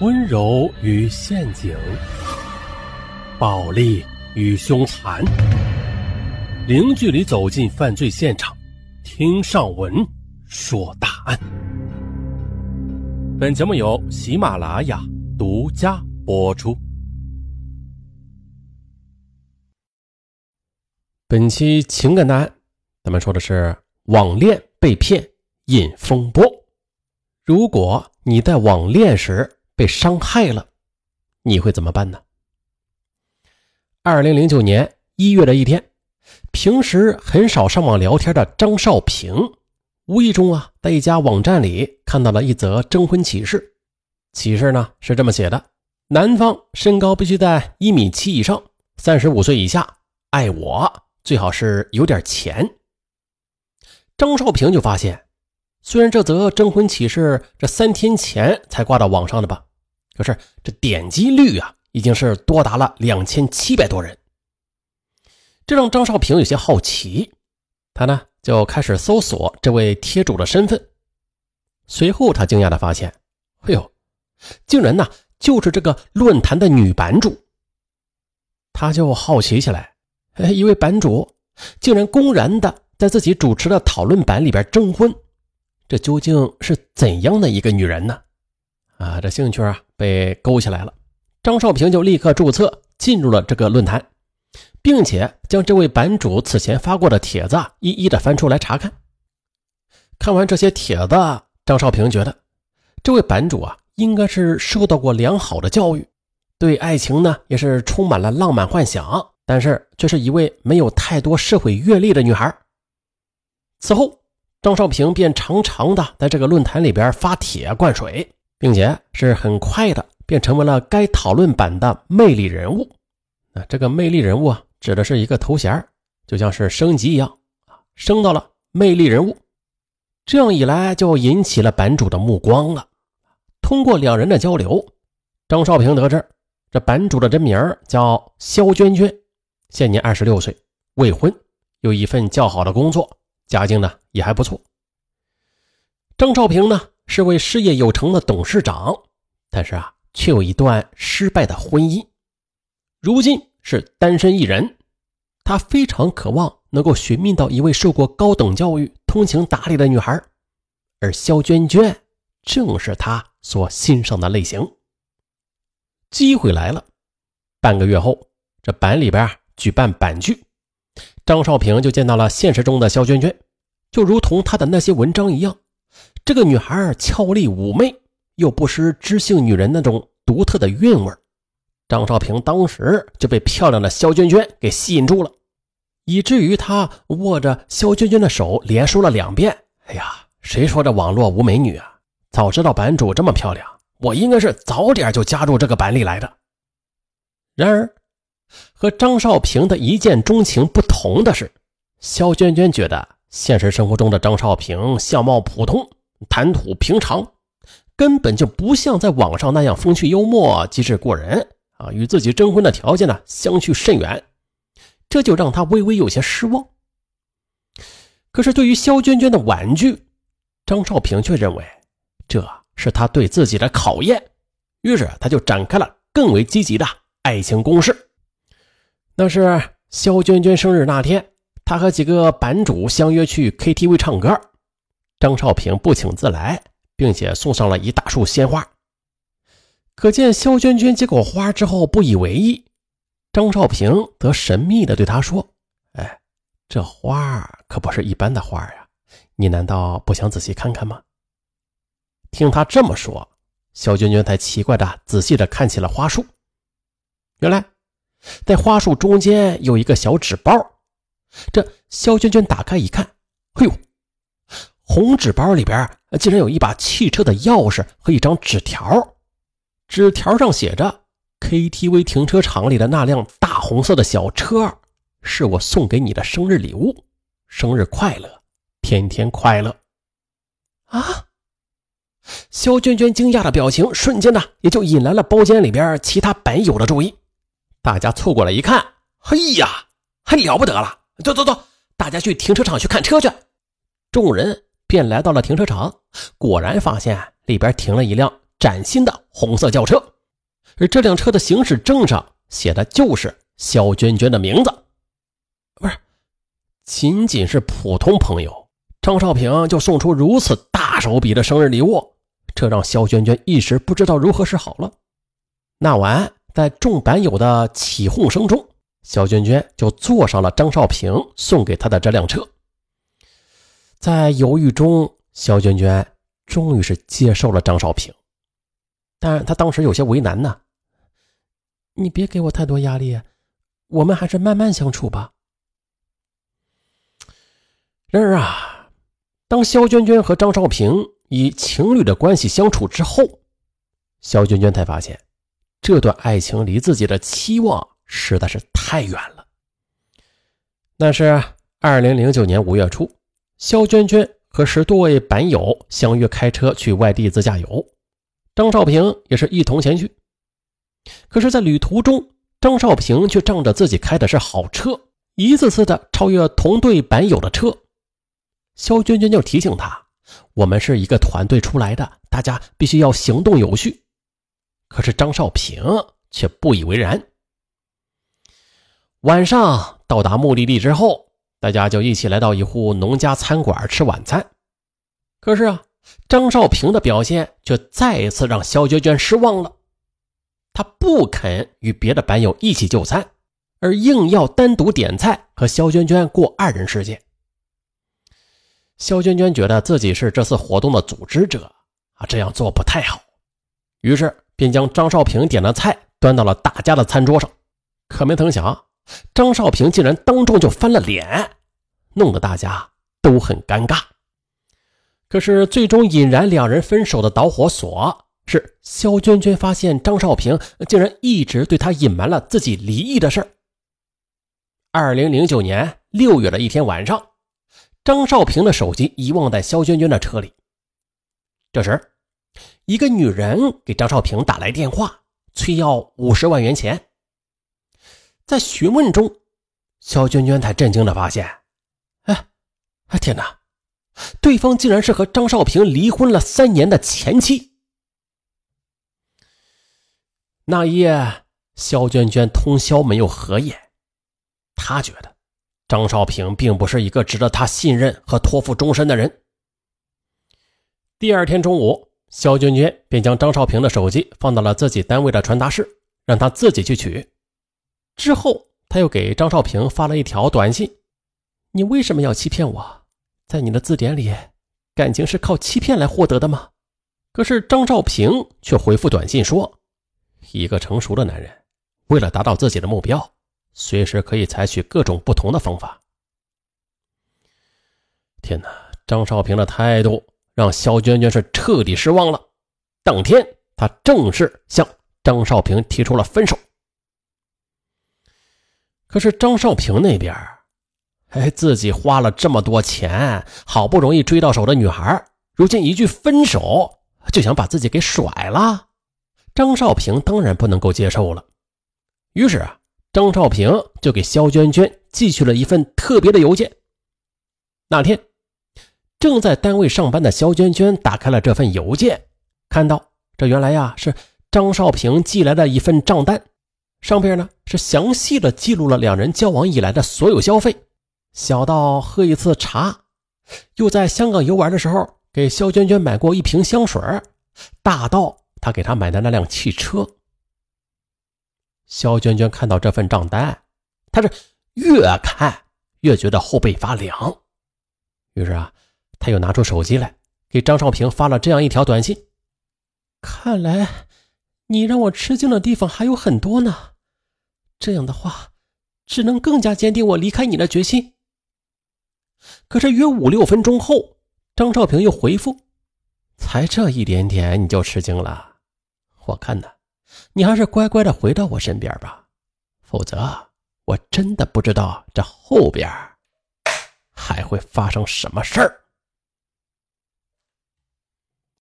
温柔与陷阱，暴力与凶残，零距离走进犯罪现场，听上文说大案。本节目由喜马拉雅独家播出。本期情感大案，咱们说的是网恋被骗引风波。如果你在网恋时，被伤害了，你会怎么办呢？二零零九年一月的一天，平时很少上网聊天的张少平，无意中啊，在一家网站里看到了一则征婚启事。启事呢是这么写的：男方身高必须在一米七以上，三十五岁以下，爱我，最好是有点钱。张少平就发现，虽然这则征婚启事这三天前才挂到网上的吧。可是这点击率啊，已经是多达了两千七百多人，这让张少平有些好奇，他呢就开始搜索这位贴主的身份。随后他惊讶的发现，哎呦，竟然呢就是这个论坛的女版主。他就好奇起来，哎，一位版主竟然公然的在自己主持的讨论版里边征婚，这究竟是怎样的一个女人呢？啊，这兴趣啊被勾起来了，张少平就立刻注册进入了这个论坛，并且将这位版主此前发过的帖子一一的翻出来查看。看完这些帖子，张少平觉得这位版主啊应该是受到过良好的教育，对爱情呢也是充满了浪漫幻想，但是却是一位没有太多社会阅历的女孩。此后，张少平便常常的在这个论坛里边发帖灌水。并且是很快的便成为了该讨论版的魅力人物。啊这个魅力人物啊，指的是一个头衔，就像是升级一样啊，升到了魅力人物。这样一来，就引起了版主的目光了。通过两人的交流，张少平得知这版主的真名叫肖娟娟，现年二十六岁，未婚，有一份较好的工作，家境呢也还不错。张少平呢？是位事业有成的董事长，但是啊，却有一段失败的婚姻，如今是单身一人。他非常渴望能够寻觅到一位受过高等教育、通情达理的女孩，而肖娟娟正是他所欣赏的类型。机会来了，半个月后，这版里边举办版剧，张少平就见到了现实中的肖娟娟，就如同他的那些文章一样。这个女孩俏丽妩媚，又不失知性女人那种独特的韵味张少平当时就被漂亮的肖娟娟给吸引住了，以至于他握着肖娟娟的手，连说了两遍：“哎呀，谁说这网络无美女啊？早知道版主这么漂亮，我应该是早点就加入这个版里来的。”然而，和张少平的一见钟情不同的是，肖娟娟觉得现实生活中的张少平相貌普通。谈吐平常，根本就不像在网上那样风趣幽默、机智过人啊！与自己征婚的条件呢相去甚远，这就让他微微有些失望。可是对于肖娟娟的婉拒，张少平却认为这是他对自己的考验，于是他就展开了更为积极的爱情攻势。那是肖娟娟生日那天，他和几个版主相约去 KTV 唱歌。张少平不请自来，并且送上了一大束鲜花。可见肖娟娟接过花之后不以为意，张少平则神秘地对她说：“哎，这花可不是一般的花呀，你难道不想仔细看看吗？”听他这么说，肖娟娟才奇怪地仔细地看起了花束。原来，在花束中间有一个小纸包。这肖娟娟打开一看，哎呦！红纸包里边竟然有一把汽车的钥匙和一张纸条，纸条上写着：“KTV 停车场里的那辆大红色的小车，是我送给你的生日礼物，生日快乐，天天快乐。”啊！肖娟娟惊讶的表情瞬间呢，也就引来了包间里边其他本友的注意。大家凑过来一看，嘿呀，还了不得了！走走走，大家去停车场去看车去。众人。便来到了停车场，果然发现里边停了一辆崭新的红色轿车，而这辆车的行驶证上写的就是肖娟娟的名字。不是，仅仅是普通朋友，张少平就送出如此大手笔的生日礼物，这让肖娟娟一时不知道如何是好了。那晚，在众板友的起哄声中，肖娟娟就坐上了张少平送给她的这辆车。在犹豫中，肖娟娟终于是接受了张少平，但她当时有些为难呢。你别给我太多压力，我们还是慢慢相处吧。然而啊，当肖娟娟和张少平以情侣的关系相处之后，肖娟娟才发现，这段爱情离自己的期望实在是太远了。那是二零零九年五月初，肖娟娟和十多位板友相约开车去外地自驾游，张少平也是一同前去。可是，在旅途中，张少平却仗着自己开的是好车，一次次的超越同队板友的车。肖娟娟就提醒他：“我们是一个团队出来的，大家必须要行动有序。”可是张少平却不以为然。晚上到达目的地之后，大家就一起来到一户农家餐馆吃晚餐。可是啊，张少平的表现却再一次让肖娟娟失望了。他不肯与别的板友一起就餐，而硬要单独点菜和肖娟娟过二人世界。肖娟娟觉得自己是这次活动的组织者啊，这样做不太好，于是便将张少平点的菜端到了大家的餐桌上。可没曾想，张少平竟然当众就翻了脸，弄得大家都很尴尬。可是最终引燃两人分手的导火索是肖娟娟发现张少平竟然一直对她隐瞒了自己离异的事儿。二零零九年六月的一天晚上。张少平的手机遗忘在肖娟娟的车里。这时，一个女人给张少平打来电话，催要五十万元钱。在询问中，肖娟娟才震惊的发现：“哎，哎天哪！对方竟然是和张少平离婚了三年的前妻。”那一夜，肖娟娟通宵没有合眼，她觉得。张少平并不是一个值得她信任和托付终身的人。第二天中午，肖娟娟便将张少平的手机放到了自己单位的传达室，让他自己去取。之后，他又给张少平发了一条短信：“你为什么要欺骗我？在你的字典里，感情是靠欺骗来获得的吗？”可是张少平却回复短信说：“一个成熟的男人，为了达到自己的目标。”随时可以采取各种不同的方法。天哪！张少平的态度让肖娟娟是彻底失望了。当天，她正式向张少平提出了分手。可是张少平那边，哎，自己花了这么多钱，好不容易追到手的女孩，如今一句分手就想把自己给甩了，张少平当然不能够接受了。于是啊。张少平就给肖娟娟寄去了一份特别的邮件。那天，正在单位上班的肖娟娟打开了这份邮件，看到这原来呀是张少平寄来的一份账单，上边呢是详细的记录了两人交往以来的所有消费，小到喝一次茶，又在香港游玩的时候给肖娟娟买过一瓶香水，大到他给她买的那辆汽车。肖娟娟看到这份账单，她是越看越觉得后背发凉。于是啊，她又拿出手机来，给张少平发了这样一条短信：“看来你让我吃惊的地方还有很多呢。这样的话，只能更加坚定我离开你的决心。”可是约五六分钟后，张少平又回复：“才这一点点你就吃惊了？我看呢。”你还是乖乖的回到我身边吧，否则我真的不知道这后边还会发生什么事儿。